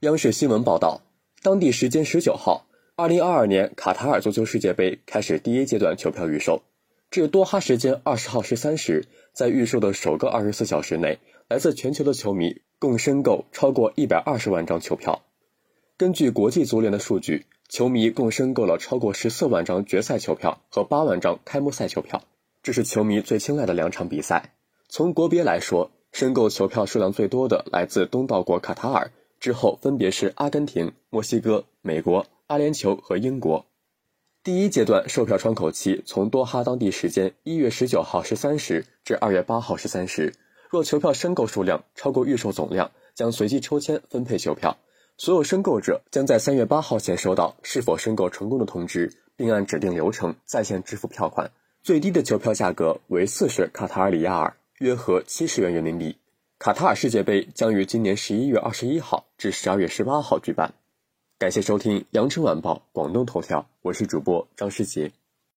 央视新闻报道，当地时间十九号，二零二二年卡塔尔足球世界杯开始第一阶段球票预售。至多哈时间二十号十三时，在预售的首个二十四小时内，来自全球的球迷共申购超过一百二十万张球票。根据国际足联的数据，球迷共申购了超过十四万张决赛球票和八万张开幕赛球票，这是球迷最青睐的两场比赛。从国别来说，申购球票数量最多的来自东道国卡塔尔。之后分别是阿根廷、墨西哥、美国、阿联酋和英国。第一阶段售票窗口期从多哈当地时间一月十九号十三时至二月八号十三时。若球票申购数量超过预售总量，将随机抽签分配球票。所有申购者将在三月八号前收到是否申购成功的通知，并按指定流程在线支付票款。最低的球票价格为四十卡塔尔里亚尔，约合七十元人民币。卡塔尔世界杯将于今年十一月二十一号至十二月十八号举办。感谢收听《羊城晚报广东头条》，我是主播张世杰。